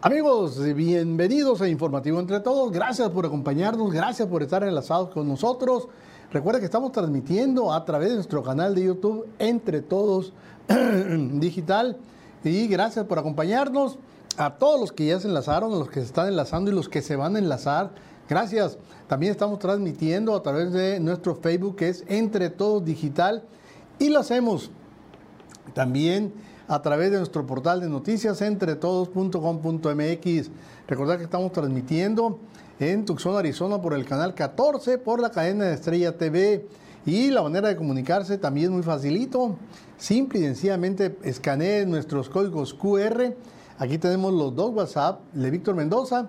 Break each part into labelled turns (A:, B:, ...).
A: Amigos, bienvenidos a Informativo Entre Todos. Gracias por acompañarnos, gracias por estar enlazados con nosotros. Recuerda que estamos transmitiendo a través de nuestro canal de YouTube Entre Todos Digital. Y gracias por acompañarnos a todos los que ya se enlazaron, a los que se están enlazando y los que se van a enlazar. Gracias. También estamos transmitiendo a través de nuestro Facebook que es Entre Todos Digital. Y lo hacemos también a través de nuestro portal de noticias entretodos.com.mx. Recordad que estamos transmitiendo en Tucson, Arizona por el canal 14, por la cadena de Estrella TV. Y la manera de comunicarse también muy facilito. Simple y sencillamente escaneen nuestros códigos QR. Aquí tenemos los dos WhatsApp de Víctor Mendoza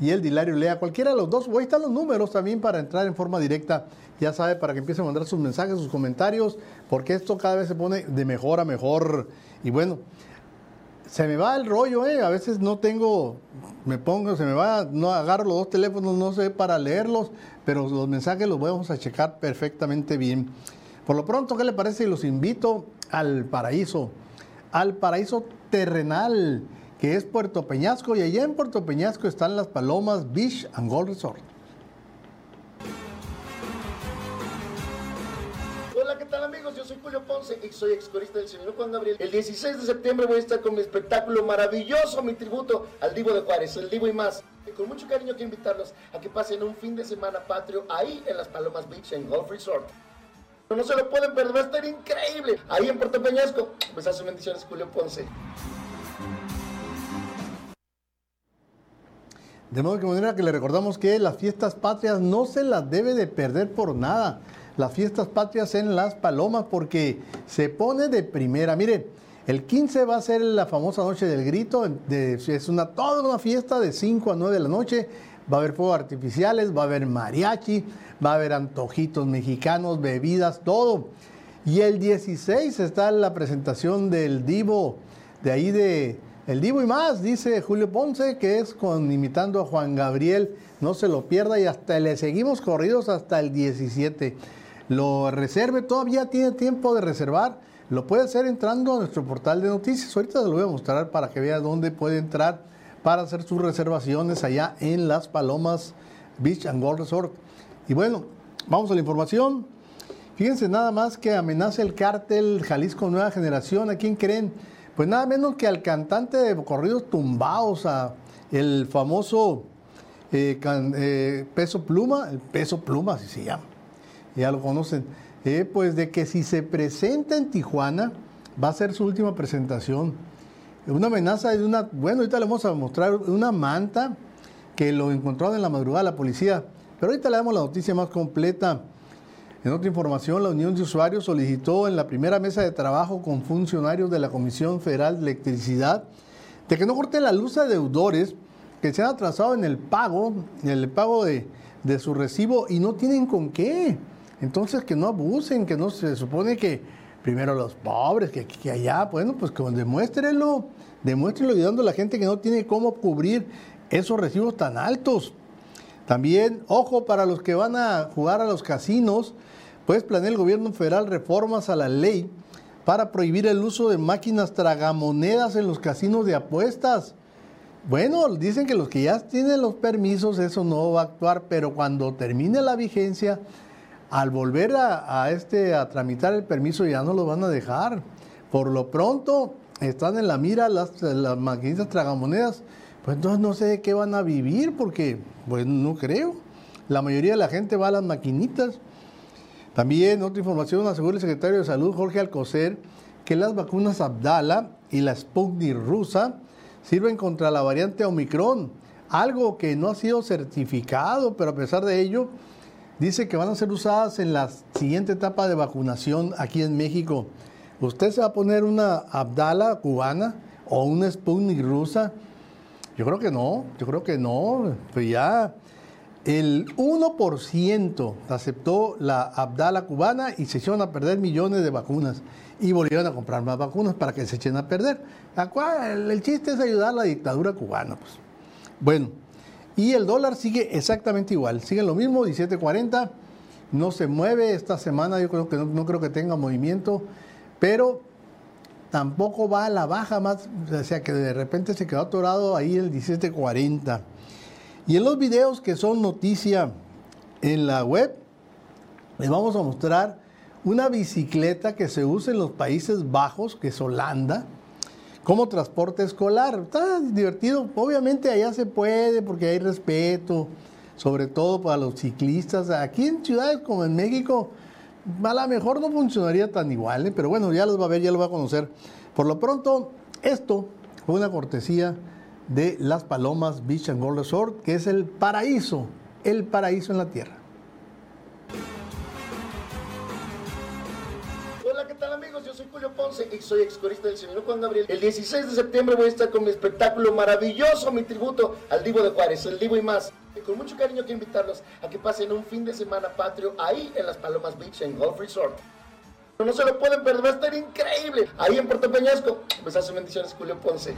A: y el Dilario Lea. Cualquiera de los dos. Ahí están los números también para entrar en forma directa. Ya sabe, para que empiece a mandar sus mensajes, sus comentarios, porque esto cada vez se pone de mejor a mejor. Y bueno, se me va el rollo, ¿eh? A veces no tengo, me pongo, se me va, no agarro los dos teléfonos, no sé para leerlos, pero los mensajes los vamos a checar perfectamente bien. Por lo pronto, ¿qué le parece? Los invito al paraíso, al paraíso terrenal, que es Puerto Peñasco, y allá en Puerto Peñasco están las Palomas Beach and Gold Resort.
B: Soy Julio Ponce y soy excorista del señor Juan Gabriel. El 16 de septiembre voy a estar con mi espectáculo maravilloso, mi tributo al Divo de Juárez, el Divo y más. Y con mucho cariño quiero invitarlos a que pasen un fin de semana patrio ahí en las Palomas Beach en Golf Resort. No se lo pueden perder, va a estar increíble. Ahí en Puerto Peñasco. Pues hace bendiciones Julio Ponce.
A: De modo que manera que le recordamos que las fiestas patrias no se las debe de perder por nada las fiestas patrias en Las Palomas porque se pone de primera. Mire, el 15 va a ser la famosa Noche del Grito, es una, toda una fiesta de 5 a 9 de la noche. Va a haber fuegos artificiales, va a haber mariachi, va a haber antojitos mexicanos, bebidas, todo. Y el 16 está la presentación del Divo, de ahí de El Divo y más, dice Julio Ponce, que es con imitando a Juan Gabriel. No se lo pierda y hasta le seguimos corridos hasta el 17 lo reserve, todavía tiene tiempo de reservar, lo puede hacer entrando a nuestro portal de noticias. Ahorita lo voy a mostrar para que vea dónde puede entrar para hacer sus reservaciones allá en Las Palomas Beach and Gold Resort. Y bueno, vamos a la información. Fíjense nada más que amenaza el cártel Jalisco Nueva Generación. ¿A quién creen? Pues nada menos que al cantante de corridos tumbados, a el famoso eh, eh, Peso Pluma, el Peso Pluma, así se llama ya lo conocen, eh, pues de que si se presenta en Tijuana, va a ser su última presentación. Una amenaza de una, bueno, ahorita le vamos a mostrar una manta que lo encontraron en la madrugada la policía, pero ahorita le damos la noticia más completa. En otra información, la Unión de Usuarios solicitó en la primera mesa de trabajo con funcionarios de la Comisión Federal de Electricidad de que no corten la luz a deudores que se han atrasado en el pago, en el pago de, de su recibo y no tienen con qué. Entonces que no abusen, que no se supone que primero los pobres, que, que allá, bueno, pues que demuéstrenlo, demuéstrenlo ayudando a la gente que no tiene cómo cubrir esos recibos tan altos. También, ojo, para los que van a jugar a los casinos, pues planea el gobierno federal reformas a la ley para prohibir el uso de máquinas tragamonedas en los casinos de apuestas. Bueno, dicen que los que ya tienen los permisos, eso no va a actuar, pero cuando termine la vigencia, al volver a, este, a tramitar el permiso ya no lo van a dejar. Por lo pronto están en la mira las, maquinitas tragamonedas, pues entonces no sé de qué van a vivir porque pues no creo. La mayoría de la gente va a las maquinitas. También otra información, asegura el secretario de Salud Jorge Alcocer que las vacunas Abdala y la Sputnik rusa sirven contra la variante Omicron, algo que no ha sido certificado, pero a pesar de ello, dice que van a ser usadas en la siguiente etapa de vacunación aquí en México. ¿Usted se va a poner una Abdala cubana o una Sputnik rusa? Yo creo que no, yo creo que no. Pues ya el 1% aceptó la Abdala cubana y se echaron a perder millones de vacunas. Y volvieron a comprar más vacunas para que se echen a perder. El chiste es ayudar a la dictadura cubana. Pues. Bueno, y el dólar sigue exactamente igual, sigue lo mismo, 17.40, no se mueve esta semana, yo creo que no, creo que tenga movimiento, pero tampoco va a la baja más, o sea que de repente se quedó atorado ahí el 1740. Y en los videos que son noticia en la web, les vamos a mostrar una bicicleta que se usa en los Países Bajos, que es Holanda, como transporte escolar. Está divertido. Obviamente allá se puede porque hay respeto, sobre todo para los ciclistas. Aquí en ciudades como en México, a lo mejor no funcionaría tan igual, ¿eh? pero bueno, ya los va a ver, ya los va a conocer. Por lo pronto, esto fue una cortesía de Las Palomas Beach and Golf Resort, que es el paraíso, el paraíso en la tierra.
B: Ponce y soy excorista del señor Juan Gabriel. El 16 de septiembre voy a estar con mi espectáculo maravilloso, mi tributo al Divo de Juárez, el Divo y más. Y con mucho cariño quiero invitarlos a que pasen un fin de semana patrio ahí en las Palomas Beach en Golf Resort. No se lo pueden perder, va a estar increíble. Ahí en Puerto Peñasco. Pues hace bendiciones, Julio Ponce.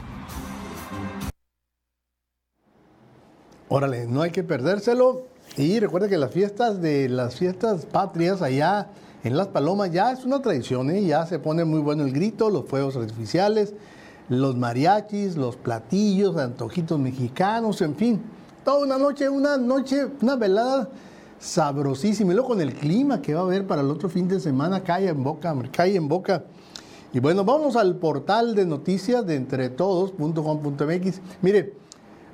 A: Órale, no hay que perdérselo. Y recuerda que las fiestas de las fiestas patrias allá en Las Palomas ya es una tradición, ¿eh? ya se pone muy bueno el grito, los fuegos artificiales, los mariachis, los platillos, antojitos mexicanos, en fin, toda una noche, una noche, una velada sabrosísima. Y luego con el clima que va a haber para el otro fin de semana, cae en boca, cae en boca. Y bueno, vamos al portal de noticias de entretodos.com.mx. Mire,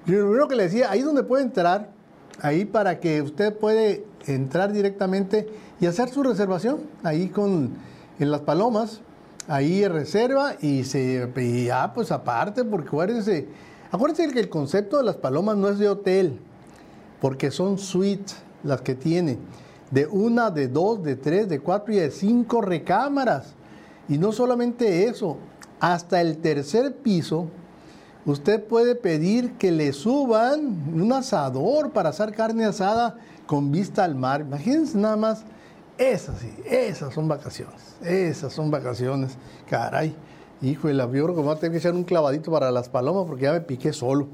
A: lo primero que le decía, ahí donde puede entrar, ahí para que usted puede entrar directamente y hacer su reservación ahí con en las palomas, ahí reserva y se y ya pues aparte, porque acuérdense, acuérdense que el concepto de las palomas no es de hotel, porque son suites las que tiene, de una, de dos, de tres, de cuatro y de cinco recámaras. Y no solamente eso, hasta el tercer piso, usted puede pedir que le suban un asador para hacer carne asada con vista al mar. Imagínense nada más esas sí, esas son vacaciones. Esas son vacaciones. Caray. Hijo de la que voy a tener que echar un clavadito para las palomas porque ya me piqué solo.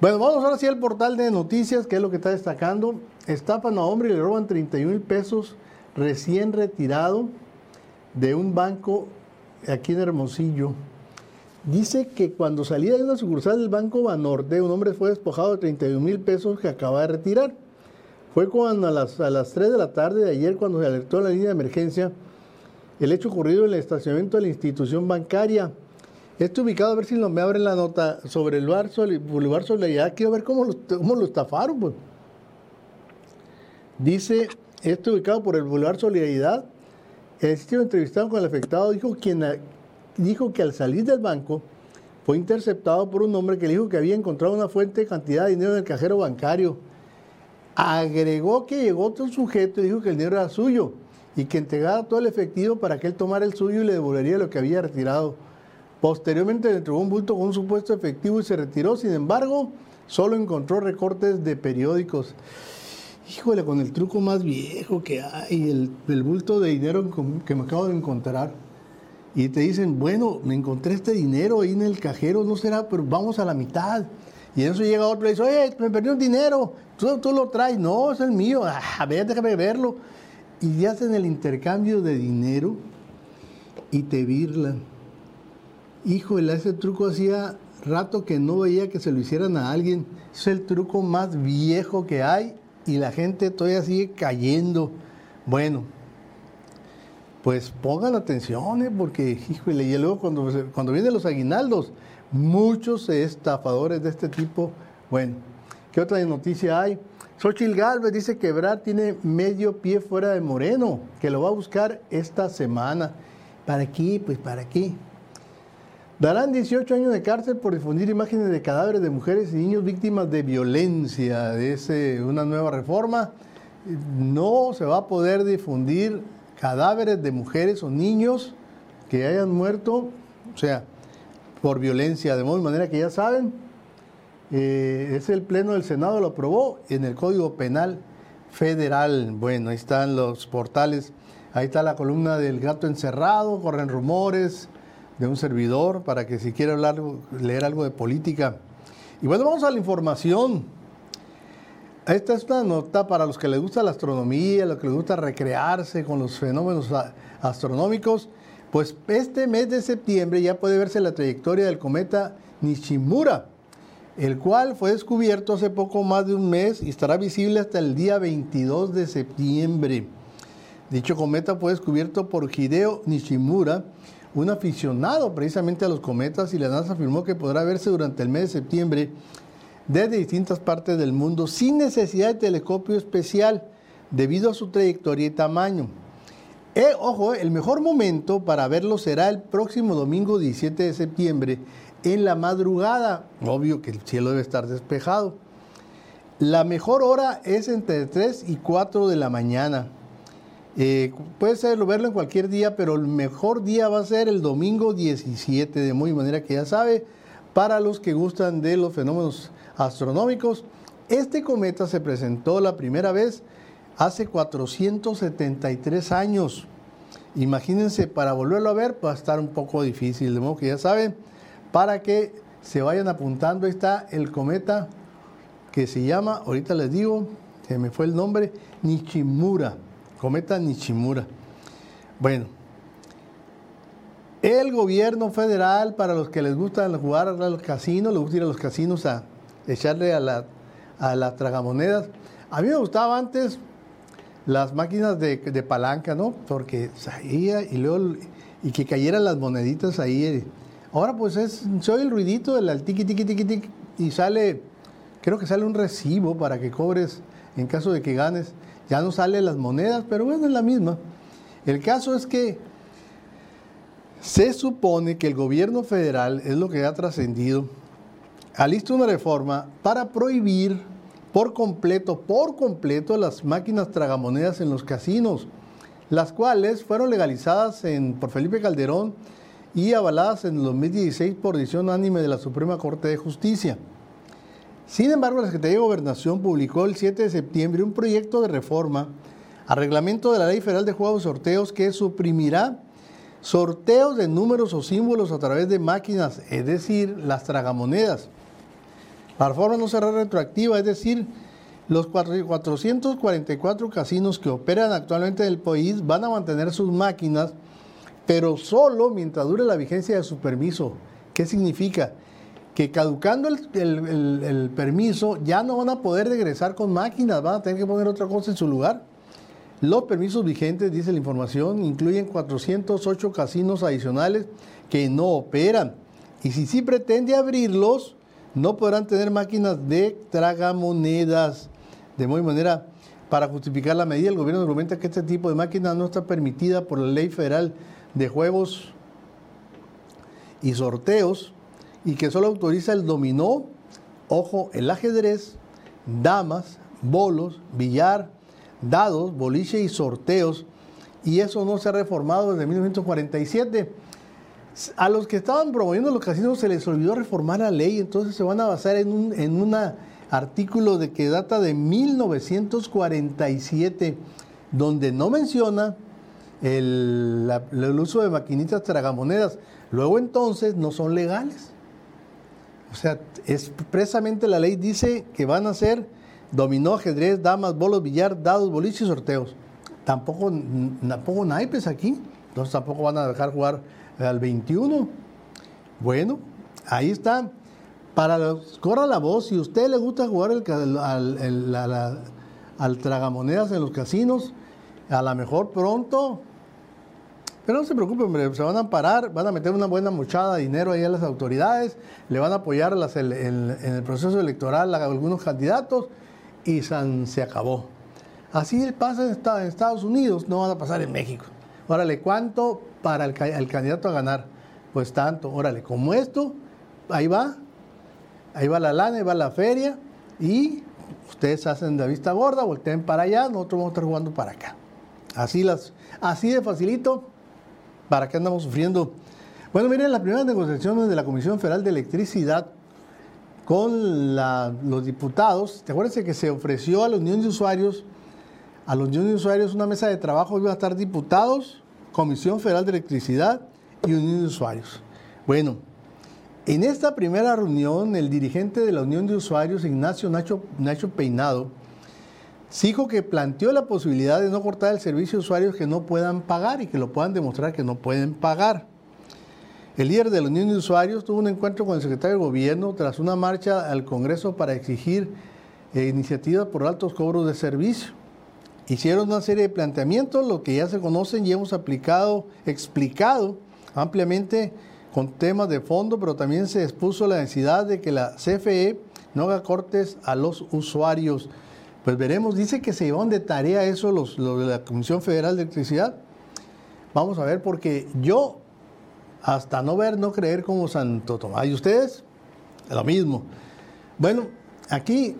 A: Bueno, vamos ahora sí al portal de noticias, que es lo que está destacando. Estafan a hombre y le roban 31 mil pesos recién retirado de un banco aquí en Hermosillo. Dice que cuando salía de una sucursal del Banco Banorte, un hombre fue despojado de 31 mil pesos que acaba de retirar. Fue cuando a las, a las 3 de la tarde de ayer, cuando se alertó la línea de emergencia, el hecho ocurrido en el estacionamiento de la institución bancaria. Este ubicado, a ver si no me abren la nota, sobre el bar Boulevard Solidaridad. Quiero ver cómo lo, cómo lo estafaron. Pues. Dice, este ubicado por el Boulevard Solidaridad. El sitio entrevistado con el afectado dijo, quien, dijo que al salir del banco fue interceptado por un hombre que le dijo que había encontrado una fuente de cantidad de dinero en el cajero bancario agregó que llegó otro sujeto y dijo que el dinero era suyo y que entregara todo el efectivo para que él tomara el suyo y le devolvería lo que había retirado. Posteriormente le entregó un bulto con un supuesto efectivo y se retiró. Sin embargo, solo encontró recortes de periódicos. Híjole, con el truco más viejo que hay, el, el bulto de dinero que me acabo de encontrar. Y te dicen, bueno, me encontré este dinero ahí en el cajero, no será, pero vamos a la mitad. Y en eso llega otro y dice, oye, me perdí un dinero, tú, tú lo traes. No, es el mío, ah, a ver, déjame verlo. Y ya hacen el intercambio de dinero y te virlan. Híjole, ese truco hacía rato que no veía que se lo hicieran a alguien. Es el truco más viejo que hay y la gente todavía sigue cayendo. Bueno, pues pongan atención, ¿eh? porque, híjole, y luego cuando, cuando vienen los aguinaldos, muchos estafadores de este tipo. Bueno, ¿qué otra noticia hay? Xochil Galvez dice que Brad tiene medio pie fuera de Moreno, que lo va a buscar esta semana. ¿Para qué? Pues para qué. Darán 18 años de cárcel por difundir imágenes de cadáveres de mujeres y niños víctimas de violencia. Es una nueva reforma. No se va a poder difundir cadáveres de mujeres o niños que hayan muerto. O sea, por violencia. De modo manera que ya saben, eh, es el Pleno del Senado lo aprobó en el Código Penal Federal. Bueno, ahí están los portales, ahí está la columna del gato encerrado, corren rumores de un servidor para que si quiere hablar, leer algo de política. Y bueno, vamos a la información. Esta es una nota para los que les gusta la astronomía, los que les gusta recrearse con los fenómenos astronómicos Pues este mes de septiembre ya puede verse la trayectoria del cometa Nishimura, el cual fue descubierto hace poco más de un mes y estará visible hasta el día 22 de septiembre. Dicho cometa fue descubierto por Hideo Nishimura, un aficionado precisamente a los cometas, y la NASA afirmó que podrá verse durante el mes de septiembre desde distintas partes del mundo sin necesidad de telescopio especial debido a su trayectoria y tamaño. Eh, ojo, el mejor momento para verlo será el próximo domingo 17 de septiembre en la madrugada. Obvio que el cielo debe estar despejado. La mejor hora es entre 3 y 4 de la mañana. Eh, puede ser verlo en cualquier día, pero el mejor día va a ser el domingo 17, de muy manera que ya sabe, para los que gustan de los fenómenos astronómicos, este cometa se presentó la primera vez hace 473 años. Imagínense, para volverlo a ver va a estar un poco difícil, de modo que ya saben, para que se vayan apuntando, está el cometa que se llama, ahorita les digo, se me fue el nombre, Nichimura. Cometa Nishimura. Bueno, el gobierno federal, para los que les gusta jugar al casino, les gusta ir a los casinos a echarle a, la, a las tragamonedas. A mí me gustaba antes las máquinas de, palanca, ¿no? Porque salía y luego y que cayeran las moneditas ahí. Ahora pues es, soy el ruidito del tiqui, tiqui, tiqui, tiqui, y sale, creo que sale un recibo para que cobres en caso de que ganes. Ya no sale las monedas, pero bueno, es la misma. El caso es que se supone que el gobierno federal, es lo que ha trascendido, alista una reforma para prohibir por completo, por completo las máquinas tragamonedas en los casinos, las cuales fueron legalizadas por Felipe Calderón y avaladas en el 2016 por decisión unánime de la Suprema Corte de Justicia. Sin embargo, la Secretaría de Gobernación publicó el 7 de septiembre un proyecto de reforma al reglamento de la Ley Federal de Juegos y Sorteos que suprimirá sorteos de números o símbolos a través de máquinas, es decir, las tragamonedas. La reforma no será retroactiva, es decir, los 444 casinos que operan actualmente en el país van a mantener sus máquinas, pero solo mientras dure la vigencia de su permiso. ¿Qué significa? que caducando el, permiso ya no van a poder regresar con máquinas, van a tener que poner otra cosa en su lugar. Los permisos vigentes, dice la información, incluyen 408 casinos adicionales que no operan. Y si sí pretende abrirlos, no podrán tener máquinas de tragamonedas. De muy manera, para justificar la medida, el gobierno argumenta que este tipo de máquinas no está permitida por la Ley Federal de Juegos y Sorteos y que solo autoriza el dominó, ojo, el ajedrez, damas, bolos, billar, dados, boliche y sorteos. Y eso no se ha reformado desde 1947. A los que estaban promoviendo los casinos se les olvidó reformar la ley, entonces se van a basar en un en artículo de que data de 1947, donde no menciona el, uso de maquinitas tragamonedas. Luego entonces no son legales. O sea, expresamente la ley dice que van a ser dominó, ajedrez, damas, bolos, billar, dados, boliches y sorteos. Tampoco, tampoco naipes aquí, entonces tampoco van a dejar jugar al 21. Bueno, ahí está. Para los, corra la voz, si a usted le gusta jugar al, al tragamonedas en los casinos, a lo mejor pronto pero no se preocupen, se van a parar, van a meter una buena mochada de dinero ahí a las autoridades, le van a apoyar en, el proceso electoral a algunos candidatos y se acabó. Así pasa en Estados Unidos, no van a pasar en México. Órale, ¿cuánto para el, candidato a ganar? Pues tanto, órale, como esto, ahí va, ahí va la lana, ahí va la feria y ustedes hacen de vista gorda, volteen para allá, nosotros vamos a estar jugando para acá. Así, las, así de facilito ¿Para qué andamos sufriendo? Bueno, miren, las primeras negociaciones de la Comisión Federal de Electricidad con los diputados, ¿te acuerdas que se ofreció a la Unión de Usuarios, a la Unión de Usuarios una mesa de trabajo, iba a estar diputados, Comisión Federal de Electricidad y Unión de Usuarios? Bueno, en esta primera reunión, el dirigente de la Unión de Usuarios, Ignacio Nacho, Nacho Peinado, dijo que planteó la posibilidad de no cortar el servicio a usuarios que no puedan pagar y que lo puedan demostrar que no pueden pagar. El líder de la Unión de Usuarios tuvo un encuentro con el secretario de Gobierno tras una marcha al Congreso para exigir eh, iniciativas por altos cobros de servicio. Hicieron una serie de planteamientos, lo que ya se conocen y hemos aplicado, explicado ampliamente con temas de fondo, pero también se expuso la necesidad de que la CFE no haga cortes a los usuarios. Pues veremos, dice que se llevan de tarea eso los, de la Comisión Federal de Electricidad. Vamos a ver, porque yo hasta no ver, no creer como Santo Tomás. ¿Y ustedes? Lo mismo. Bueno, aquí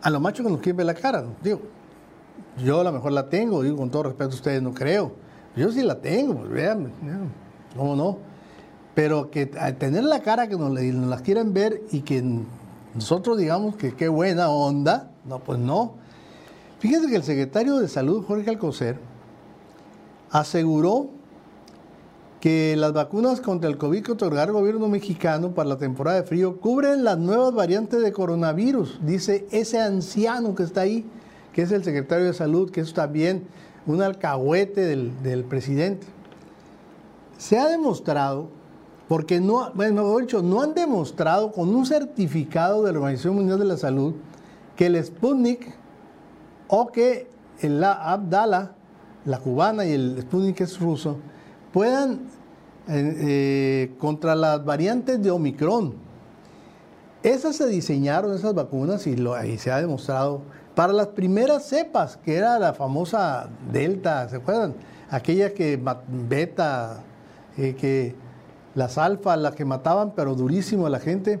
A: a lo macho que nos quieren ver la cara, digo, yo a lo mejor la tengo, digo con todo respeto a ustedes, no creo. Yo sí la tengo, pues vean, ¿cómo no? Pero que al tener la cara que nos, nos las quieren ver y que nosotros digamos que qué buena onda, no, pues no. Fíjense que el secretario de Salud, Jorge Alcocer, aseguró que las vacunas contra el COVID que otorgará el gobierno mexicano para la temporada de frío cubren las nuevas variantes de coronavirus, dice ese anciano que está ahí, que es el secretario de salud, que es también un alcahuete del, presidente. Se ha demostrado, porque no, bueno, mejor dicho, no han demostrado con un certificado de la Organización Mundial de la Salud que el Sputnik o que la Abdala, la cubana y el Sputnik es ruso, puedan eh, contra las variantes de Omicron. Esas se diseñaron, esas vacunas, y, lo, se ha demostrado, para las primeras cepas, que era la famosa Delta, ¿se acuerdan? Aquella que beta, eh, que las alfa, las que mataban, pero durísimo a la gente.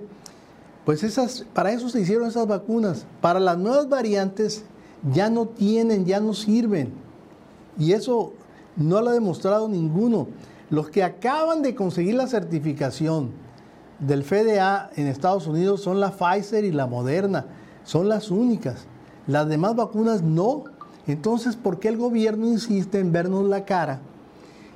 A: Pues esas, para eso se hicieron esas vacunas. Para las nuevas variantes ya no tienen, ya no sirven. Y eso no lo ha demostrado ninguno. Los que acaban de conseguir la certificación del FDA en Estados Unidos son la Pfizer y la Moderna. Son las únicas. Las demás vacunas no. Entonces, ¿por qué el gobierno insiste en vernos la cara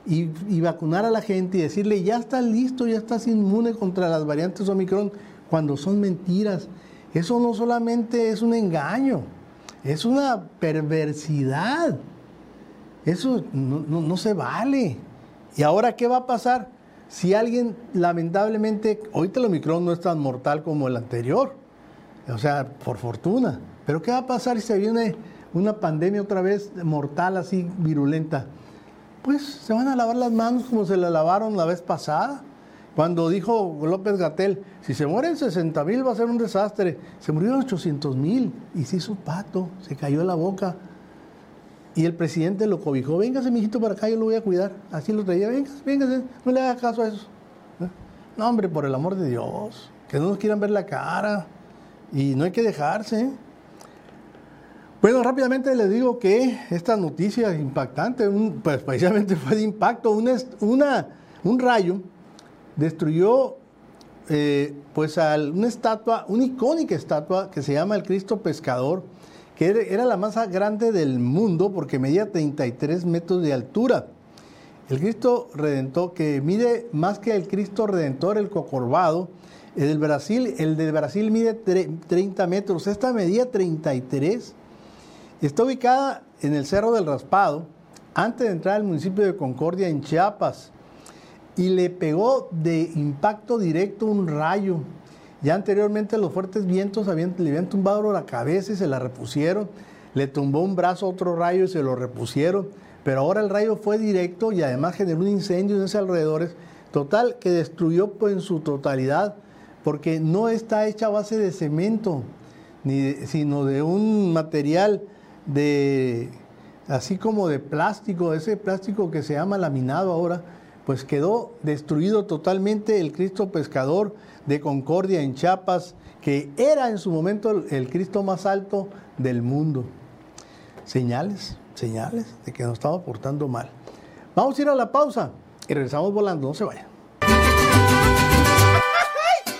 A: y, vacunar a la gente y decirle, ya estás listo, ya estás inmune contra las variantes Omicron, cuando son mentiras? Eso no solamente es un engaño, es una perversidad. Eso no se vale. ¿Y ahora qué va a pasar? Si alguien, lamentablemente, ahorita el Omicron no es tan mortal como el anterior, o sea, por fortuna, pero ¿qué va a pasar si se viene una pandemia otra vez mortal, así virulenta? Pues se van a lavar las manos como se la lavaron la vez pasada. Cuando dijo López Gatel, si se mueren 60 mil va a ser un desastre. Se murieron 800 mil y se hizo pato, se cayó la boca. Y el presidente lo cobijó, véngase, mijito, para acá, yo lo voy a cuidar. Así lo traía, véngase, véngase, no le haga caso a eso. No, hombre, por el amor de Dios, que no nos quieran ver la cara. Y no hay que dejarse. Bueno, rápidamente les digo que esta noticia impactante, pues precisamente fue de impacto, una un rayo destruyó eh, pues una estatua, una icónica estatua que se llama el Cristo Pescador, que era la más grande del mundo porque medía 33 metros de altura. El Cristo Redentor, que mide más que el Cristo Redentor, el Cocorvado, el del Brasil, el de Brasil mide 30 metros, esta medía 33. Está ubicada en el Cerro del Raspado, antes de entrar al municipio de Concordia, en Chiapas, y le pegó de impacto directo un rayo ya anteriormente los fuertes vientos habían, le habían tumbado la cabeza y se la repusieron. Le tumbó un brazo otro rayo y se lo repusieron. Pero ahora el rayo fue directo y además generó un incendio en esos alrededores. Total, que destruyó pues, en su totalidad, porque no está hecha a base de cemento, ni sino de un material de, así como de plástico, ese plástico que se llama laminado ahora, pues quedó destruido totalmente el Cristo pescador de Concordia en Chiapas, que era en su momento el Cristo más alto del mundo. Señales, señales de que nos estamos portando mal. Vamos a ir a la pausa y regresamos volando, no se vayan.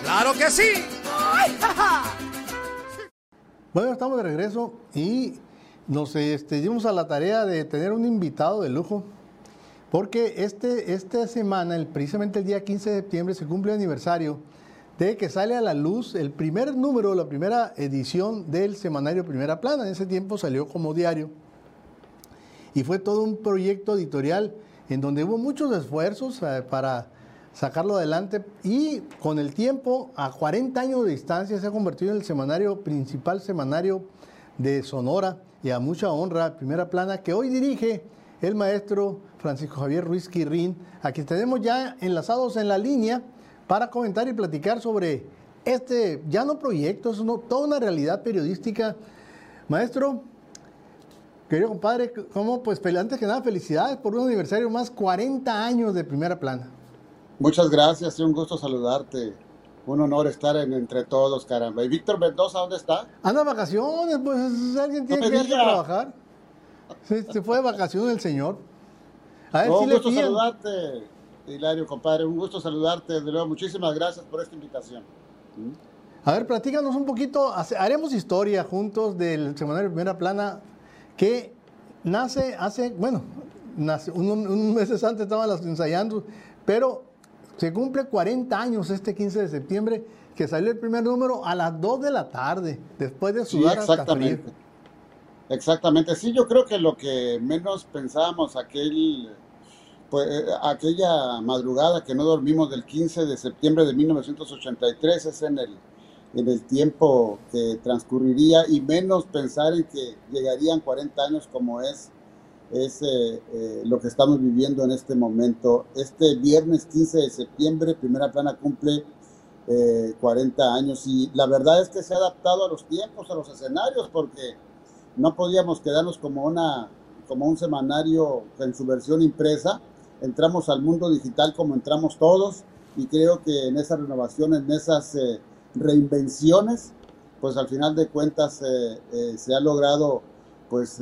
C: ¡Claro que sí!
A: Bueno, estamos de regreso y nos este, dimos a la tarea de tener un invitado de lujo, porque este, esta semana, el, precisamente el día 15 de septiembre, se cumple el aniversario de que sale a la luz el primer número, la primera edición del semanario Primera Plana. En ese tiempo salió como diario. Y fue todo un proyecto editorial en donde hubo muchos esfuerzos eh, para sacarlo adelante y con el tiempo, a 40 años de distancia, se ha convertido en el semanario principal semanario de Sonora y a mucha honra, primera plana, que hoy dirige el maestro Francisco Javier Ruiz Quirrín, a quien tenemos ya enlazados en la línea para comentar y platicar sobre este, ya no proyecto, es toda una realidad periodística. Maestro, querido compadre, ¿cómo? Pues antes que nada, felicidades por un aniversario más, 40 años de primera plana.
D: Muchas gracias, es un gusto saludarte. Un honor estar en, entre todos, caramba. ¿Y Víctor Mendoza dónde está?
A: Anda vacaciones, pues alguien tiene que ir a trabajar. Se, fue de vacaciones el señor.
D: A ver, un gusto saludarte. Hilario, compadre, un gusto saludarte. De nuevo, muchísimas gracias por esta invitación.
A: A ver, platícanos un poquito. Haremos historia juntos del Semanario Primera Plana que nace hace, bueno, nace, un, meses antes estaban las ensayando, pero se cumple 40 años este 15 de septiembre que salió el primer número a las 2 de la tarde, después de sudar
D: sí, exactamente. Exactamente, sí, yo creo que lo que menos pensábamos aquel pues, eh, aquella madrugada que no dormimos del 15 de septiembre de 1983 es en el, en el tiempo que transcurriría y menos pensar en que llegarían 40 años como es, es eh, eh, lo que estamos viviendo en este momento. Este viernes 15 de septiembre, Primera Plana cumple 40 años y la verdad es que se ha adaptado a los tiempos, a los escenarios, porque no podíamos quedarnos como, una, como un semanario en su versión impresa entramos al mundo digital como entramos todos y creo que en esa renovación, en esas eh, reinvenciones, pues al final de cuentas eh, eh, se ha logrado pues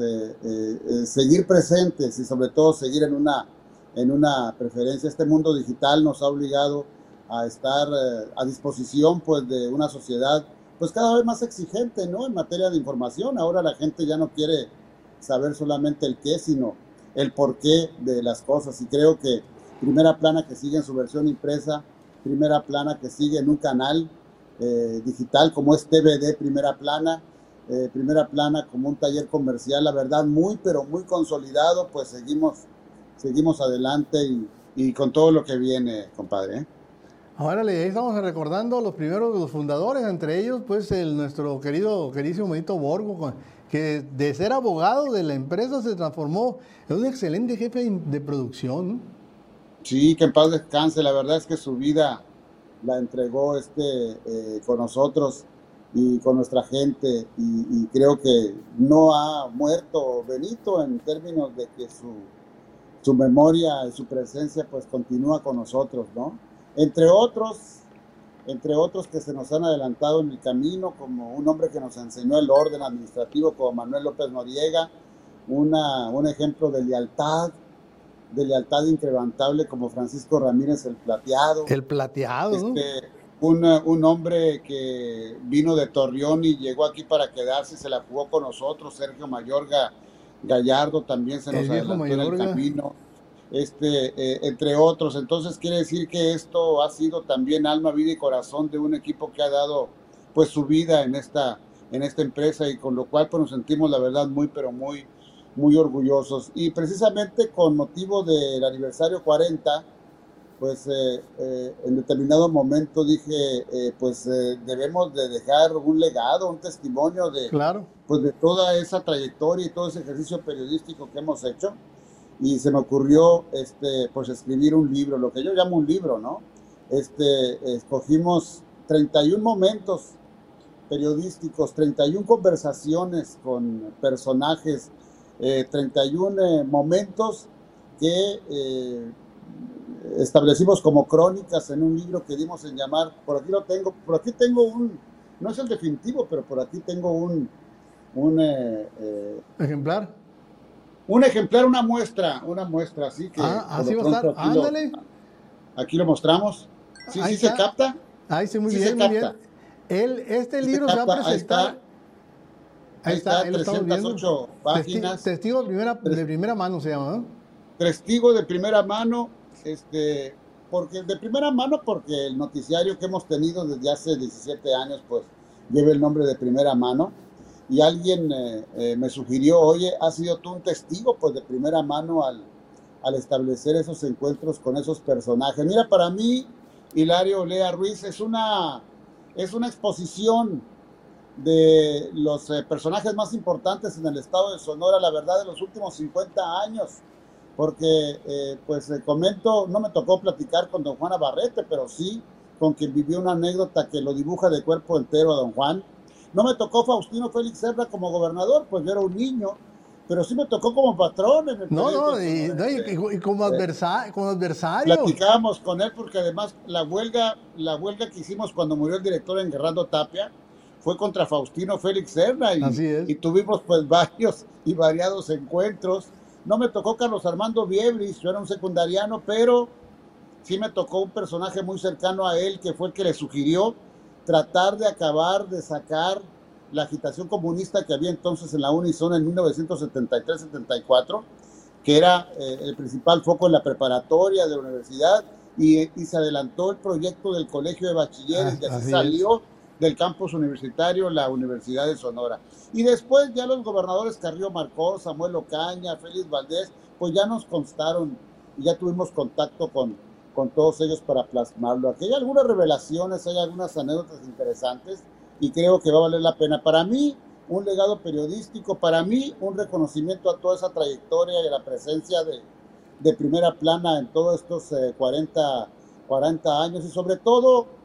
D: seguir presentes y sobre todo seguir en una, en una preferencia. Este mundo digital nos ha obligado a estar a disposición pues de una sociedad pues cada vez más exigente, ¿no? En materia de información. Ahora la gente ya no quiere saber solamente el qué, sino el porqué de las cosas. Y creo que Primera Plana que sigue en su versión impresa, Primera Plana que sigue en un canal eh, digital como es TVD Primera Plana, eh, Primera Plana como un taller comercial, la verdad muy pero muy consolidado, pues seguimos, seguimos adelante y, con todo lo que viene, compadre. ¿eh?
A: Ahora le estamos recordando los primeros los fundadores, entre ellos pues el nuestro querido, queridísimo Benito Borgo, que de ser abogado de la empresa se transformó en un excelente jefe de producción.
D: Sí, que en paz descanse. La verdad es que su vida la entregó este eh, con nosotros y con nuestra gente y, creo que no ha muerto Benito en términos de que su, su memoria y su presencia pues continúa con nosotros, ¿no? Entre otros, entre otros que se nos han adelantado en el camino, como un hombre que nos enseñó el orden administrativo como Manuel López Noriega, una, un ejemplo de lealtad, de lealtad incrementable como Francisco Ramírez el Plateado.
A: El Plateado.
D: Este, un, un, hombre que vino de Torreón y llegó aquí para quedarse, se la jugó con nosotros, Sergio Mayorga Gallardo también se nos adelantó en el camino este, eh, entre otros. Entonces quiere decir que esto ha sido también alma, vida y corazón de un equipo que ha dado pues su vida en esta, en esta empresa y con lo cual pues nos sentimos la verdad muy pero muy muy orgullosos y precisamente con motivo del aniversario 40 pues eh, eh, en determinado momento dije pues debemos de dejar un legado un testimonio de
A: claro.
D: pues de toda esa trayectoria y todo ese ejercicio periodístico que hemos hecho y se me ocurrió este, pues escribir un libro, lo que yo llamo un libro, ¿no? Este, escogimos 31 momentos periodísticos, 31 conversaciones con personajes, 31 eh, eh, momentos que eh, establecimos como crónicas en un libro que dimos en llamar, por aquí lo tengo, por aquí tengo un, no es el definitivo, pero por aquí tengo un, un
A: ejemplar
D: un ejemplar, una muestra, una muestra, así que.
A: Ah, así va a estar. Ándale.
D: aquí lo mostramos. Sí, sí se capta.
A: Ahí sí, muy bien, muy bien. El, este libro se, va a presentar.
D: Ahí está, ahí está, 308 páginas.
A: Testigo de primera, de primera mano se llama, ¿no?
D: Testigo de primera mano, este, porque de primera mano, porque el noticiario que hemos tenido desde hace 17 años, pues lleva el nombre de primera mano. Y alguien eh, eh, me sugirió, oye, has sido tú un testigo, pues de primera mano al, al establecer esos encuentros con esos personajes. Mira, para mí, Hilario Lea Ruiz es una, es una exposición de los eh, personajes más importantes en el estado de Sonora, la verdad, de los últimos 50 años. Porque, pues, eh, comento, no me tocó platicar con don Juan Abarrete, pero sí con quien vivió una anécdota que lo dibuja de cuerpo entero a don Juan. No me tocó Faustino Félix Serra como gobernador, pues yo era un niño, pero sí me tocó como patrón. En el
A: no, no, y, y, como, adversario, como adversario.
D: Platicábamos con él porque además la huelga, la huelga que hicimos cuando murió el director en Guerrando Tapia, fue contra Faustino Félix Serna y, y, tuvimos pues varios y variados encuentros. No me tocó Carlos Armando Viebris, yo era un secundariano, pero sí me tocó un personaje muy cercano a él que fue el que le sugirió tratar de acabar de sacar la agitación comunista que había entonces en la Unison en 1973-74, que era eh, el principal foco en la preparatoria de la universidad, y, se adelantó el proyecto del colegio de bachilleres, ah, y así, salió del campus universitario, la Universidad de Sonora. Y después ya los gobernadores Carrillo Marcó, Samuel Ocaña, Félix Valdés, pues ya nos constaron y ya tuvimos contacto con, con todos ellos para plasmarlo. Aquí hay algunas revelaciones, hay algunas anécdotas interesantes y creo que va a valer la pena. Para mí, un legado periodístico, para mí, un reconocimiento a toda esa trayectoria y la presencia de, de primera plana en todos estos 40, eh, 40 años y sobre todo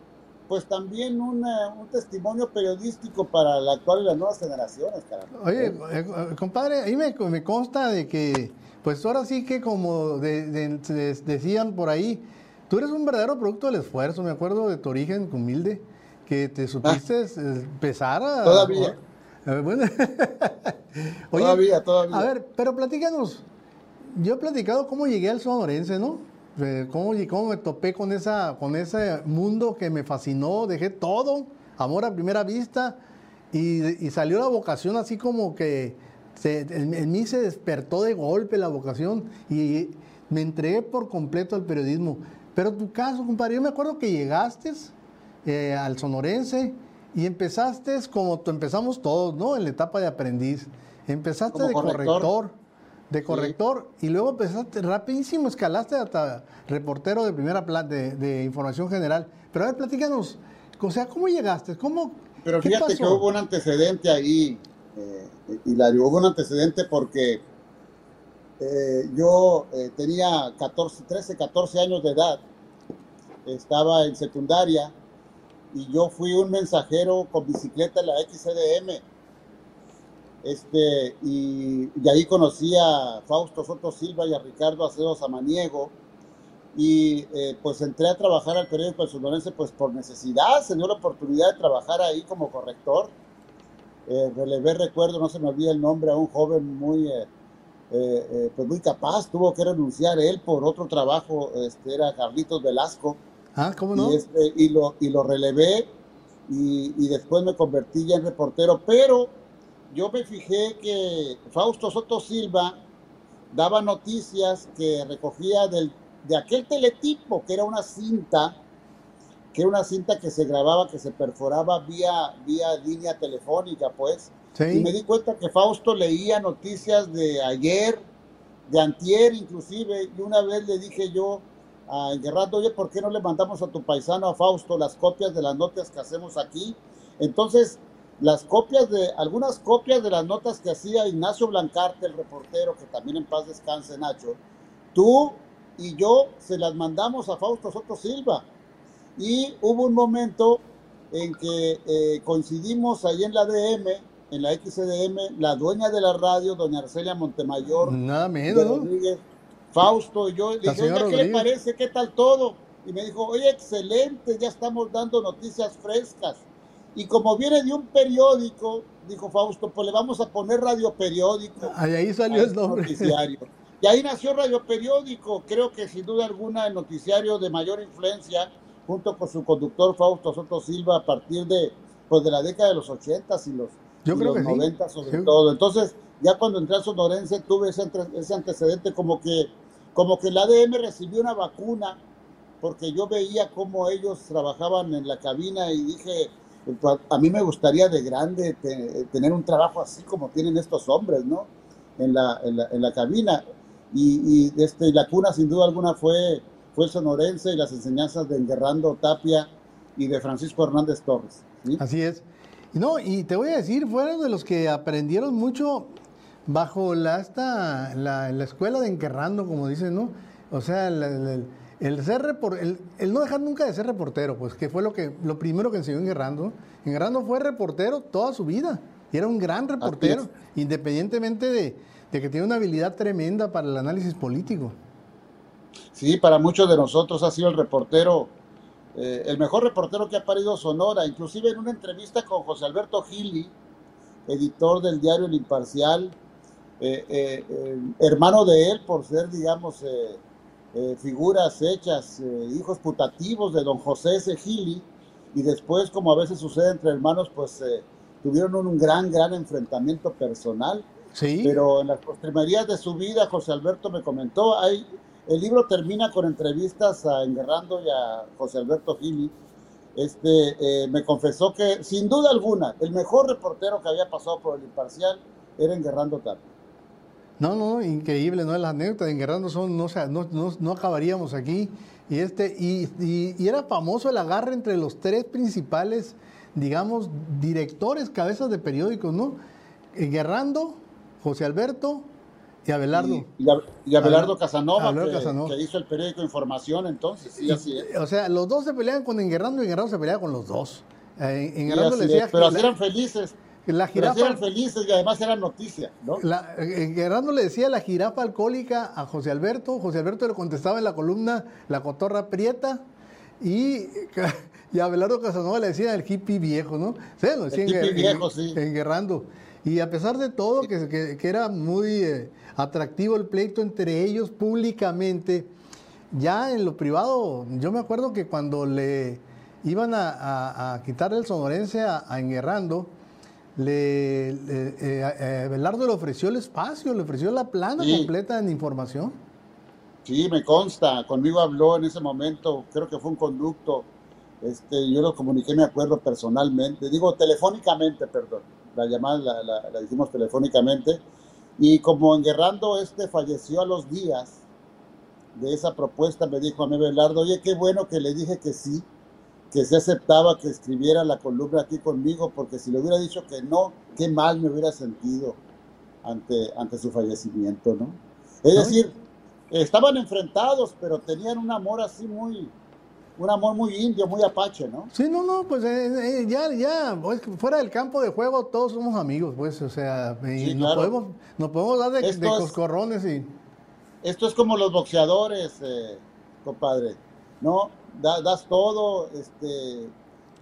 D: pues también un testimonio periodístico para la actual y las nuevas generaciones, caramba.
A: Oye, eh, eh, compadre, ahí me, me, consta de que, pues ahora sí que como decían por ahí, tú eres un verdadero producto del esfuerzo, me acuerdo de tu origen humilde, que te supiste ah. empezar a...
D: Todavía.
A: bueno.
D: todavía, todavía.
A: A ver, pero platícanos, yo he platicado cómo llegué al sonorense, ¿no? ¿Cómo, cómo me topé con, esa, con ese mundo que me fascinó? Dejé todo, amor a primera vista, y, salió la vocación así como que se, en, mí se despertó de golpe la vocación y me entregué por completo al periodismo. Pero tu caso, compadre, yo me acuerdo que llegaste eh, al sonorense y empezaste como empezamos todos, ¿no? En la etapa de aprendiz. Empezaste de corrector de corrector y luego empezaste rapidísimo, escalaste hasta reportero de primera plana de, información general. Pero a ver, platícanos, o sea, ¿cómo llegaste? ¿Cómo,
D: Pero fíjate que hubo un antecedente ahí, eh, Hilario, hubo un antecedente porque eh, yo eh, tenía 14, 13, 14 años de edad, estaba en secundaria y yo fui un mensajero con bicicleta en la XCDM este, y, ahí conocí a Fausto Soto Silva y a Ricardo Acedo Samaniego. Y eh, pues entré a trabajar al periódico El Sonorense pues por necesidad, se dio la oportunidad de trabajar ahí como corrector. Eh, relevé, recuerdo, no se me olvida el nombre, a un joven muy, eh, pues muy capaz, tuvo que renunciar él por otro trabajo, este, era Carlitos Velasco.
A: Ah, ¿cómo no?
D: Y, este, y, lo, y lo relevé y, y después me convertí ya en reportero, pero yo me fijé que Fausto Soto Silva daba noticias que recogía del, de aquel teletipo, que era una cinta, que era una cinta que se grababa, que se perforaba vía, vía línea telefónica, pues. Y me di cuenta que Fausto leía noticias de ayer, de antier inclusive, y una vez le dije yo a Enguerrando, oye, ¿por qué no le mandamos a tu paisano, a Fausto, las copias de las notas que hacemos aquí? Entonces, las copias de, algunas copias de las notas que hacía Ignacio Blancarte, el reportero, que también en paz descanse, Nacho, tú y yo se las mandamos a Fausto Soto Silva. Y hubo un momento en que eh, coincidimos ahí en la DM, en la XDM, la dueña de la radio, doña Arcelia Montemayor.
A: Nada menos.
D: Fausto y yo. Le dije, ¿qué le parece? ¿Qué tal todo? Y me dijo, oye, excelente, ya estamos dando noticias frescas. Y como viene de un periódico, dijo Fausto, pues le vamos a poner radio periódico.
A: Ahí, salió el nombre.
D: Noticiario. Y ahí nació Radio Periódico, creo que sin duda alguna el noticiario de mayor influencia, junto con su conductor Fausto Soto Silva, a partir de, pues de la década de los 80 y los,
A: Yo creo
D: 90 sobre todo. Entonces, ya cuando entré a Sonorense tuve ese, ese antecedente como que, como que el ADM recibió una vacuna porque yo veía cómo ellos trabajaban en la cabina y dije, a mí me gustaría de grande tener un trabajo así como tienen estos hombres, ¿no? En la, en la, cabina. Y, este, la cuna, sin duda alguna, fue, fue sonorense y las enseñanzas de Enguerrando Tapia y de Francisco Hernández Torres.
A: Así es. No, y te voy a decir, fueron de los que aprendieron mucho bajo la, esta, la, la escuela de Enguerrando, como dicen, ¿no? O sea, el, ser el, el, no dejar nunca de ser reportero, pues que fue lo que lo primero que enseñó Enguerrando. Enguerrando fue reportero toda su vida y era un gran reportero, independientemente de, de que tiene una habilidad tremenda para el análisis político.
D: Sí, para muchos de nosotros ha sido el reportero eh, el mejor reportero que ha parido Sonora, inclusive en una entrevista con José Alberto Gili, editor del diario El Imparcial, eh, eh, hermano de él por ser, digamos, figuras hechas, hijos putativos de don José S. Gili, y después, como a veces sucede entre hermanos, pues tuvieron un, gran, gran enfrentamiento personal.
A: Sí.
D: Pero en las postrimerías de su vida, José Alberto me comentó, hay el libro termina con entrevistas a Enguerrando y a José Alberto Gili. Este, eh, me confesó que, sin duda alguna, el mejor reportero que había pasado por el imparcial era Enguerrando Tapia.
A: No, no, increíble, ¿no? Las anécdotas de Enguerrando son, no, no, no acabaríamos aquí. Y, este, y, y, era famoso el agarre entre los tres principales, digamos, directores, cabezas de periódicos, ¿no? Enguerrando, José Alberto y Abelardo.
D: Y, Abelardo, Casanova, que, hizo el periódico Información, entonces, sí, así es.
A: O sea, los dos se peleaban con Enguerrando y Enguerrando se peleaba con los dos.
D: Eh, Enguerrando le decía. pero así eran felices. La jirafa, eran felices y además eran noticias, ¿no?
A: La, Enguerrando le decía la jirafa alcohólica a José Alberto. José Alberto le contestaba en la columna La cotorra prieta. Y, y Abelardo Casanova le decía el hippie viejo, ¿no?
D: Sí, lo decía el hippie viejo, sí.
A: Enguerrando. Y a pesar de todo, que, que, era muy eh, atractivo el pleito entre ellos públicamente, ya en lo privado, yo me acuerdo que cuando le iban a, a, quitarle el sonorense a, Enguerrando, le, eh, Belardo le ofreció el espacio, le ofreció la plana completa en información.
D: Sí, me consta, conmigo habló en ese momento, creo que fue un conducto, este, yo lo comuniqué, me acuerdo personalmente, digo telefónicamente, perdón la llamada la, la, hicimos telefónicamente, y como Enguerrando este falleció a los días de esa propuesta, me dijo a mí Belardo, oye, qué bueno que le dije que sí, que se aceptaba que escribiera la columna aquí conmigo, porque si le hubiera dicho que no, qué mal me hubiera sentido ante, ante su fallecimiento, ¿no? Es decir, estaban enfrentados, pero tenían un amor así muy, un amor muy indio, muy apache, ¿no?
A: Sí, no, no, pues eh, eh, ya, ya, pues, fuera del campo de juego todos somos amigos, pues, o sea, y nos, podemos, nos podemos dar de, coscorrones y...
D: Esto es como los boxeadores, eh, compadre, ¿no? Das todo, este,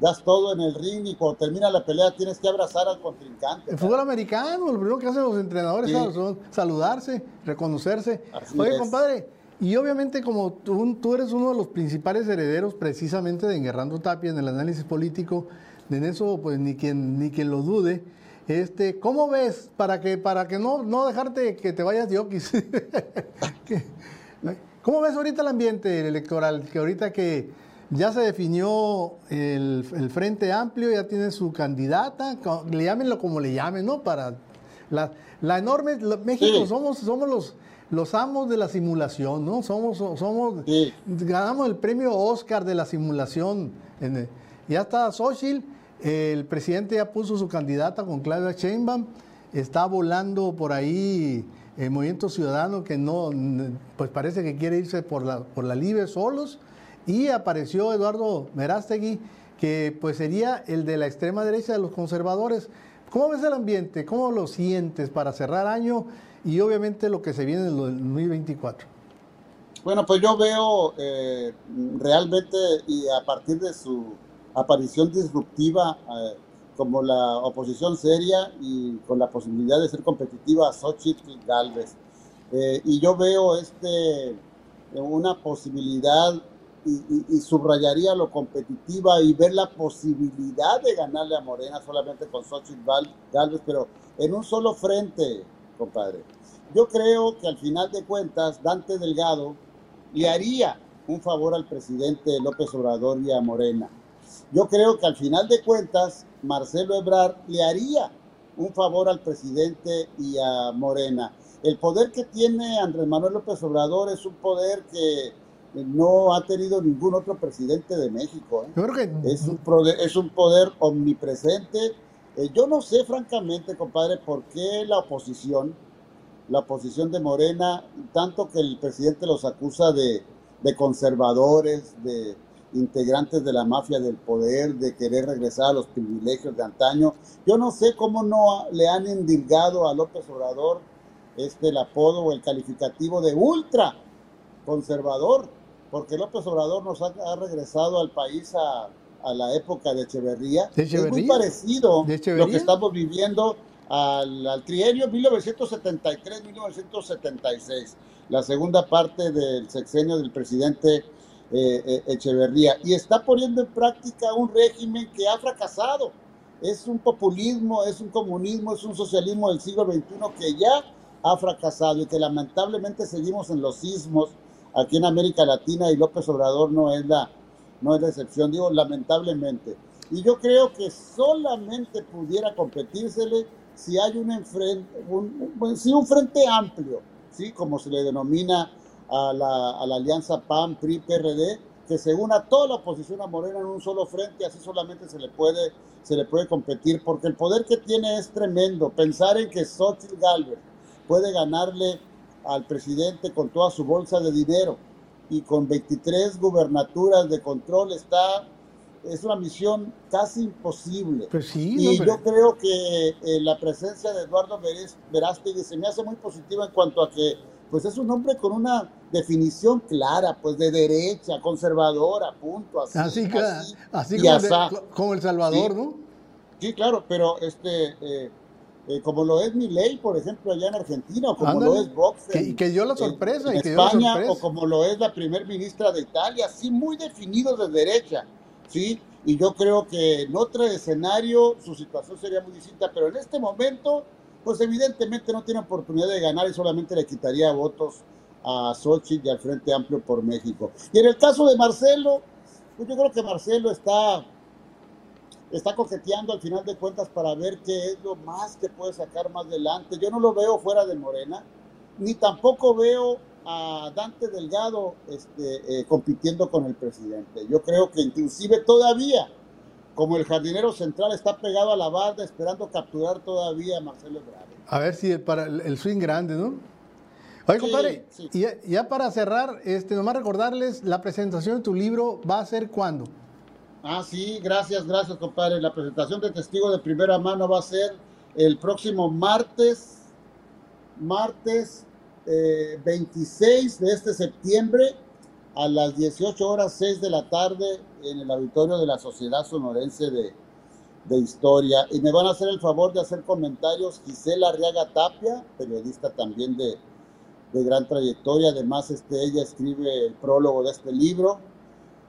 D: das todo en el ring y cuando termina la pelea tienes que abrazar al contrincante.
A: El fútbol americano, lo primero que hacen los entrenadores es saludarse, reconocerse. Oye, compadre y obviamente como tú, tú, eres uno de los principales herederos precisamente de Enguerrando Tapia en el análisis político, en eso pues ni quien, ni quien lo dude, este, ¿cómo ves para que, para que no, no dejarte que te vayas de ¿Cómo ves ahorita el ambiente electoral? Que ahorita que ya se definió el, Frente Amplio, ya tiene su candidata, le llámenlo como le llamen, ¿no? Para la, la enorme, México somos, somos los los amos de la simulación, ¿no? Somos, somos, ganamos el premio Oscar de la simulación. ya está Xochitl, el presidente ya puso su candidata con Claudia Sheinbaum, está volando por ahí el Movimiento Ciudadano que no, pues parece que quiere irse por la, por la libre solos, y apareció Eduardo Merástegui, que pues sería el de la extrema derecha de los conservadores. ¿Cómo ves el ambiente? ¿Cómo lo sientes para cerrar año? y obviamente lo que se viene en el 2024.
D: Bueno, pues yo veo eh, realmente y a partir de su aparición disruptiva eh, como la oposición seria y con la posibilidad de ser competitiva a Xochitl Galvez. Eh, y yo veo este, una posibilidad y, y, subrayaría lo competitiva y ver la posibilidad de ganarle a Morena solamente con Xochitl Galvez, pero en un solo frente, compadre. Yo creo que al final de cuentas Dante Delgado le haría un favor al presidente López Obrador y a Morena. Yo creo que al final de cuentas, Marcelo Ebrard le haría un favor al presidente y a Morena. El poder que tiene Andrés Manuel López Obrador es un poder que no ha tenido ningún otro presidente de México. ¿eh?
A: Yo creo que
D: Es un, poder, es un poder omnipresente. Eh, yo no sé, francamente, compadre, por qué la oposición, la oposición de Morena, tanto que el presidente los acusa de, de conservadores, de integrantes de la mafia del poder, de querer regresar a los privilegios de antaño. Yo no sé cómo no le han endilgado a López Obrador este, el apodo o el calificativo de ultra conservador, porque López Obrador nos ha, ha regresado al país a, a la época de Echeverría.
A: ¿De
D: Es muy parecido
A: ¿De
D: lo que estamos viviendo al, al trienio 1973-1976, la segunda parte del sexenio del presidente eh, eh, Echeverría, y está poniendo en práctica un régimen que ha fracasado. Es un populismo, es un comunismo, es un socialismo del siglo XXI que ya ha fracasado y que lamentablemente seguimos en los sismos aquí en América Latina y López Obrador no es la, no es la excepción, digo lamentablemente. Y yo creo que solamente pudiera competírsele si hay un, un, un- un frente amplio, ¿sí? como se le denomina a la, a la alianza PAN, PRI, PRD, que se una toda la oposición a Morena en un solo frente, así solamente se le puede, se le puede competir, porque el poder que tiene es tremendo. Pensar en que Xochitl Galvez puede ganarle al presidente con toda su bolsa de dinero y con 23 gubernaturas de control está es una misión casi imposible.
A: Pues sí,
D: y yo creo que eh, la presencia de Eduardo Verástegui se me hace muy positiva en cuanto a que pues es un hombre con una definición clara, pues de derecha, conservadora, punto, así,
A: así, que-
D: así,
A: así como, El Salvador,
D: Sí.
A: ¿no?
D: Sí, claro, pero este, eh, eh, como lo es Milei, por ejemplo, allá en Argentina, o como
A: Ándale.
D: lo es Vox
A: Que-
D: en,
A: que dio la sorpresa,
D: en
A: y que dio la
D: España,
A: sorpresa.
D: o como lo es la primer ministra de Italia, sí, muy definidos de derecha, ¿sí? Y yo creo que en otro escenario su situación sería muy distinta, pero en este momento, pues evidentemente no tiene oportunidad de ganar y solamente le quitaría votos a Xochitl y al Frente Amplio por México. Y en el caso de Marcelo, pues yo creo que Marcelo está está coqueteando al final de cuentas para ver qué es lo más que puede sacar más adelante. Yo no lo veo fuera de Morena, ni tampoco veo a Dante Delgado este, eh, compitiendo con el presidente. Yo creo que inclusive todavía, como el jardinero central está pegado a la barda esperando capturar todavía a Marcelo Ebrard.
A: A ver si el, para, el swing grande, ¿no? Oye,
D: Sí,
A: compadre,
D: sí.
A: y ya, ya para cerrar, este, nomás recordarles, la presentación de tu libro va a ser cuándo.
D: Ah, sí, gracias, gracias, compadre. La presentación de testigo de primera mano va a ser el próximo martes, martes eh, 26 de este septiembre a las 18 horas 6 de la tarde en el auditorio de la Sociedad Sonorense de, de Historia. Y me van a hacer el favor de hacer comentarios Gisela Arriaga Tapia, periodista también de, de gran trayectoria. Además, este, ella escribe el prólogo de este libro.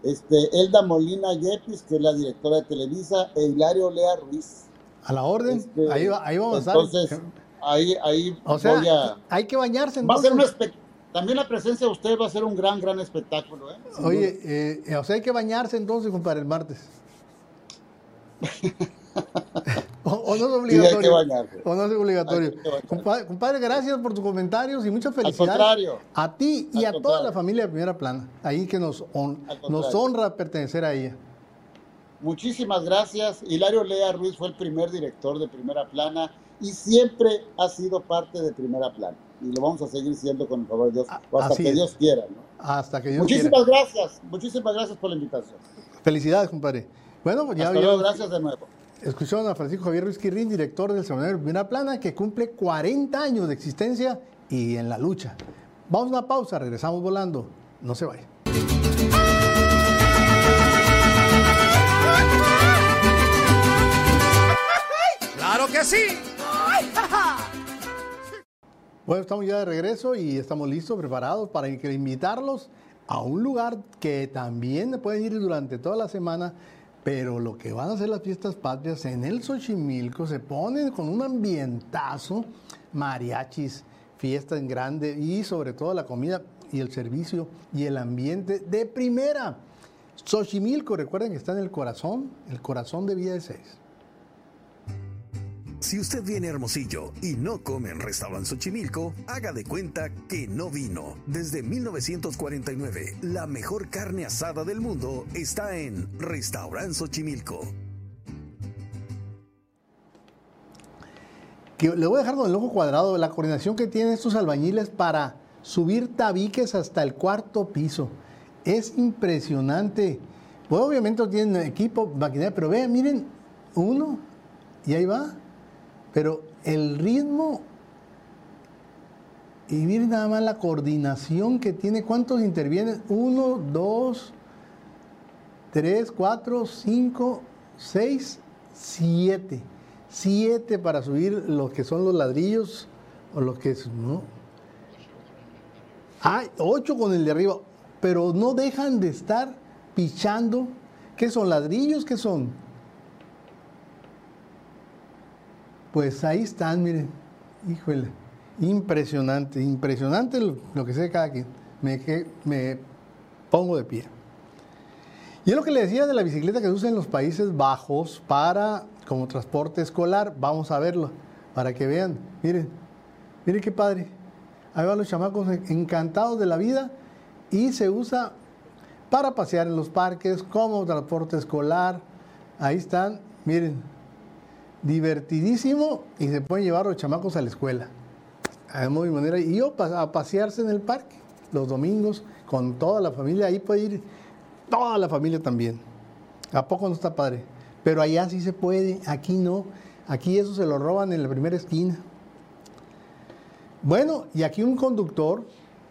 D: Este, Elda Molina Yepis, que es la directora de Televisa, e Hilario Lea Ruiz.
A: A la orden,
D: Este,
A: ahí, va- ahí vamos a
D: entonces, ahí, ahí
A: O sea,
D: voy a...
A: hay que bañarse
D: Va a
A: entonces.
D: ser un espe- También la presencia de usted va a ser un gran, gran espectáculo. ¿eh?
A: Oye, eh, eh, o sea, hay que bañarse entonces, compadre, el martes. o, o no es
D: Sí, hay que
A: obligatorio.
D: bañarse.
A: o no es obligatorio. Compadre, compadre, gracias por tus comentarios y muchas
D: Al
A: felicidades.
D: contrario.
A: A ti y
D: Al
A: a toda la familia de Primera Plana. Ahí que nos,
D: contrario.
A: nos honra pertenecer a ella.
D: Muchísimas gracias. Hilario Lea Ruiz fue el primer director de Primera Plana y siempre ha sido parte de Primera Plana. Y lo vamos a seguir siendo con el favor de Dios,
A: A-
D: o hasta
A: así
D: que
A: es.
D: Dios quiera. ¿no?
A: Hasta que Dios quiera.
D: Muchísimas gracias. Muchísimas gracias por la invitación.
A: Felicidades, compadre. Bueno, pues ya,
D: hasta
A: ya
D: luego. Gracias de nuevo.
A: escucharon a Francisco Javier Ruiz Quirrín, director del Seminario de Primera Plana, que cumple 40 años de existencia y en la lucha. Vamos a una pausa, regresamos volando. No se vaya.
C: ¡Claro que sí!
A: Bueno, estamos ya de regreso y estamos listos, preparados para invitarlos a un lugar que también pueden ir durante toda la semana, pero lo que van a ser las fiestas patrias en el Xochimilco se ponen con un ambientazo, mariachis, fiesta en grande y sobre todo la comida. y el servicio y el ambiente de primera. Xochimilco, recuerden que está en el corazón, el corazón de Villa de Seis.
E: Si usted viene Hermosillo y no come en Restaurant Xochimilco, haga de cuenta que no vino. Desde 1949, la mejor carne asada del mundo está en Restaurant Xochimilco.
A: Le voy a dejar con el ojo cuadrado la coordinación que tienen estos albañiles para subir tabiques hasta el cuarto piso. Es impresionante. Pues obviamente tienen equipo, maquinaria, pero vean, miren, uno, y ahí va pero el ritmo, y miren nada más la coordinación que tiene, ¿cuántos intervienen? Uno, dos, tres, cuatro, cinco, seis, siete. Siete para subir los que son los ladrillos o los que ¿no? Hay ocho con el de arriba, pero no dejan de estar pichando. ¿Qué son ladrillos? ¿Qué son? Pues ahí están, miren. Híjole, impresionante, impresionante lo, que sé cada quien. Me, me pongo de pie. Y es lo que le decía de la bicicleta que se usa en los Países Bajos para como transporte escolar. Vamos a verlo para que vean. Miren, miren qué padre. Ahí van los chamacos encantados de la vida y se usa para pasear en los parques como transporte escolar. Ahí están, miren, divertidísimo y se pueden llevar los chamacos a la escuela. De manera, y yo a pasearse en el parque los domingos con toda la familia, ahí puede ir toda la familia también. ¿A poco no está padre? Pero allá sí se puede, aquí no. Aquí eso se lo roban en la primera esquina. Bueno, y aquí un conductor,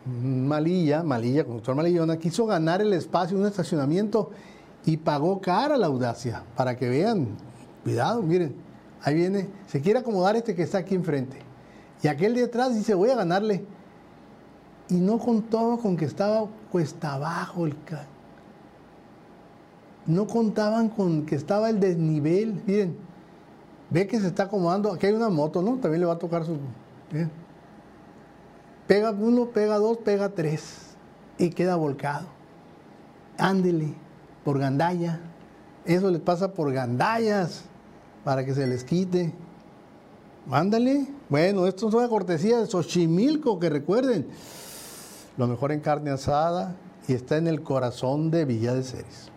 A: Malilla, Malilla, conductor Malillona, quiso ganar el espacio en un estacionamiento y pagó cara la audacia, para que vean. Cuidado, miren, Ahí viene, se quiere acomodar este que está aquí enfrente. Y aquel de atrás dice, voy a ganarle. Y no contó con que estaba cuesta abajo el No contaban con que estaba el desnivel. Miren, ve que se está acomodando. Aquí hay una moto, ¿no? También le va a tocar su. Pega uno, pega dos, pega tres. Y queda volcado. Ándele, por gandalla. Eso les pasa por gandallas para que se les quite. Mándale. Bueno, esto es una cortesía de Xochimilco, que recuerden, lo mejor en carne asada y está en el corazón de Villa de Ceres.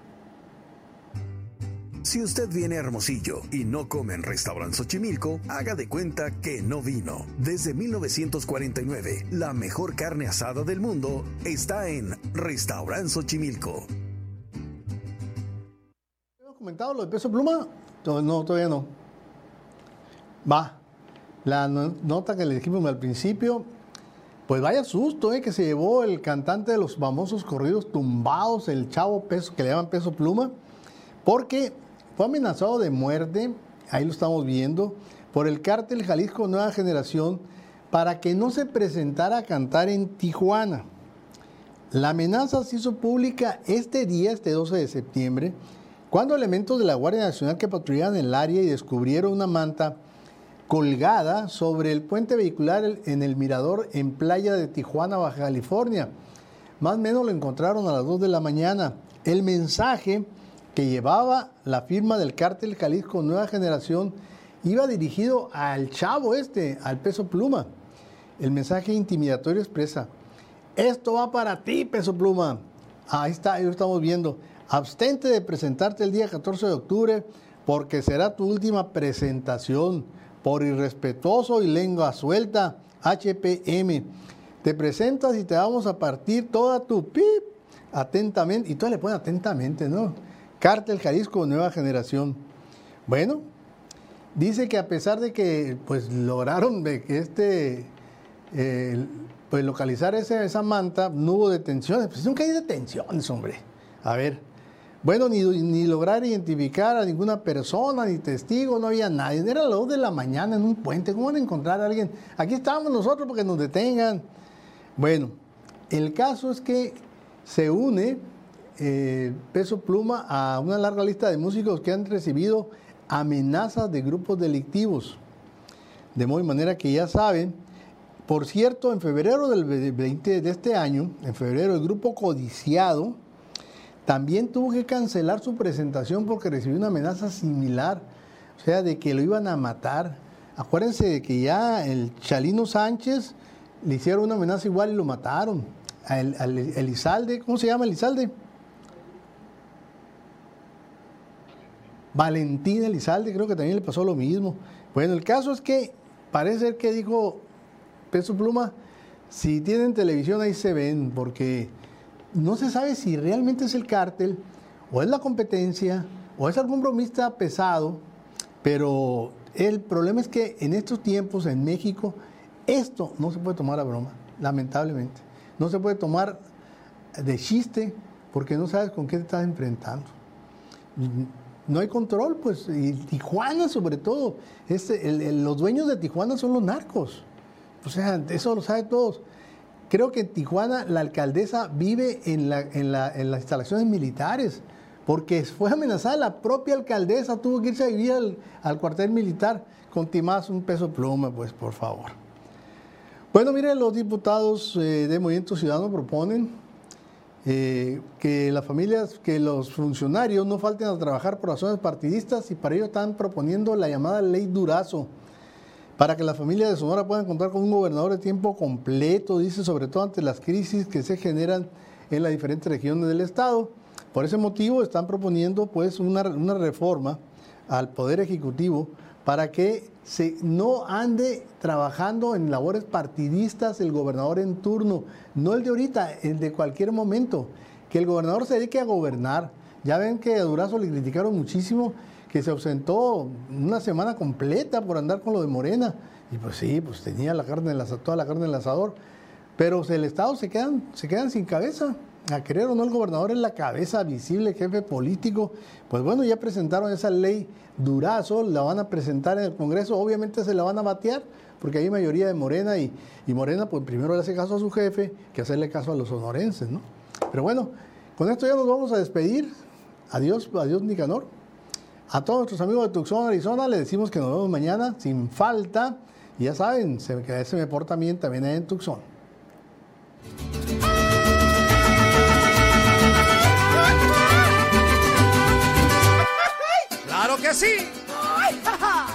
E: Si usted viene a Hermosillo y no come en Restaurant Xochimilco, haga de cuenta que no vino. Desde 1949, la mejor carne asada del mundo está en Restaurant Xochimilco.
A: ¿Hemos comentado lo de peso pluma? No, todavía no. Va. La nota que le dijimos al principio, pues vaya susto eh, que se llevó el cantante de los famosos corridos tumbados, el chavo peso, que le llaman peso pluma, porque fue amenazado de muerte, ahí lo estamos viendo, por el cártel Jalisco Nueva Generación para que no se presentara a cantar en Tijuana. La amenaza se hizo pública este día, este 12 de septiembre, cuando elementos de la Guardia Nacional que patrullaban el área y descubrieron una manta colgada sobre el puente vehicular en el mirador en playa de Tijuana, Baja California. Más o menos lo encontraron a las 2 de la mañana. El mensaje que llevaba la firma del cártel Jalisco Nueva Generación iba dirigido al chavo este, al peso pluma. El mensaje intimidatorio expresa, esto va para ti, peso pluma. Ahí está, ahí lo estamos viendo. Abstente de presentarte el día 14 de octubre porque será tu última presentación. Por irrespetuoso y lengua suelta, HPM. Te presentas y te vamos a partir toda tu pip atentamente. Y tú le pones atentamente, ¿no? Cártel Jalisco Nueva Generación. Bueno, dice que a pesar de que pues lograron que este eh, pues localizar esa manta, no hubo detenciones. Pues nunca hay detenciones, hombre. A ver, bueno, ni, ni, lograr identificar a ninguna persona, ni testigo, no había nadie. Era las 2 de la mañana en un puente. ¿Cómo van a encontrar a alguien? Aquí estamos nosotros porque nos detengan. Bueno, el caso es que se une eh, Peso Pluma a una larga lista de músicos que han recibido amenazas de grupos delictivos. De modo manera que ya saben, por cierto, en febrero del 20 de este año, en febrero, el grupo codiciado también tuvo que cancelar su presentación porque recibió una amenaza similar, o sea, de que lo iban a matar. Acuérdense de que ya el Chalino Sánchez le hicieron una amenaza igual y lo mataron. El, Elizalde, ¿cómo se llama Elizalde? Valentín Elizalde, creo que también le pasó lo mismo. Bueno, el caso es que parece que dijo Peso Pluma, si tienen televisión ahí se ven, porque no se sabe si realmente es el cártel, o es la competencia, o es algún bromista pesado, pero el problema es que en estos tiempos en México esto no se puede tomar a broma, lamentablemente. No se puede tomar de chiste porque no sabes con qué te estás enfrentando. No hay control, pues, y Tijuana sobre todo. Este, los dueños de Tijuana son los narcos. O sea, eso lo saben todos. Creo que en Tijuana la alcaldesa vive en, la, en, las instalaciones militares, porque fue amenazada la propia alcaldesa, tuvo que irse a vivir al, cuartel militar con Timás un peso pluma, pues por favor. Bueno, miren, los diputados eh, de Movimiento Ciudadano proponen eh, que las familias, que los funcionarios no falten a trabajar por razones partidistas y para ello están proponiendo la llamada ley Durazo para que las familias de Sonora puedan contar con un gobernador de tiempo completo, dice, sobre todo ante las crisis que se generan en las diferentes regiones del Estado. Por ese motivo están proponiendo pues una, reforma al Poder Ejecutivo para que se, no ande trabajando en labores partidistas el gobernador en turno, no el de ahorita, el de cualquier momento, que el gobernador se dedique a gobernar. Ya ven que a Durazo le criticaron muchísimo que se ausentó una semana completa por andar con lo de Morena. Y pues sí, pues tenía la carne toda la carne en el asador. Pero el Estado se quedan, se quedan sin cabeza. A querer o no, el gobernador es la cabeza visible, jefe político. Pues bueno, ya presentaron esa ley Durazo, la van a presentar en el Congreso. Obviamente se la van a batear, porque hay mayoría de Morena y, y Morena, pues primero le hace caso a su jefe que hacerle caso a los sonorenses, ¿no? Pero bueno, con esto ya nos vamos a despedir. Adiós, adiós, Nicanor. A todos nuestros amigos de Tucson, Arizona, les decimos que nos vemos mañana sin falta. Y ya saben, se, que me porta bien también en Tucson.
C: ¡Claro que sí!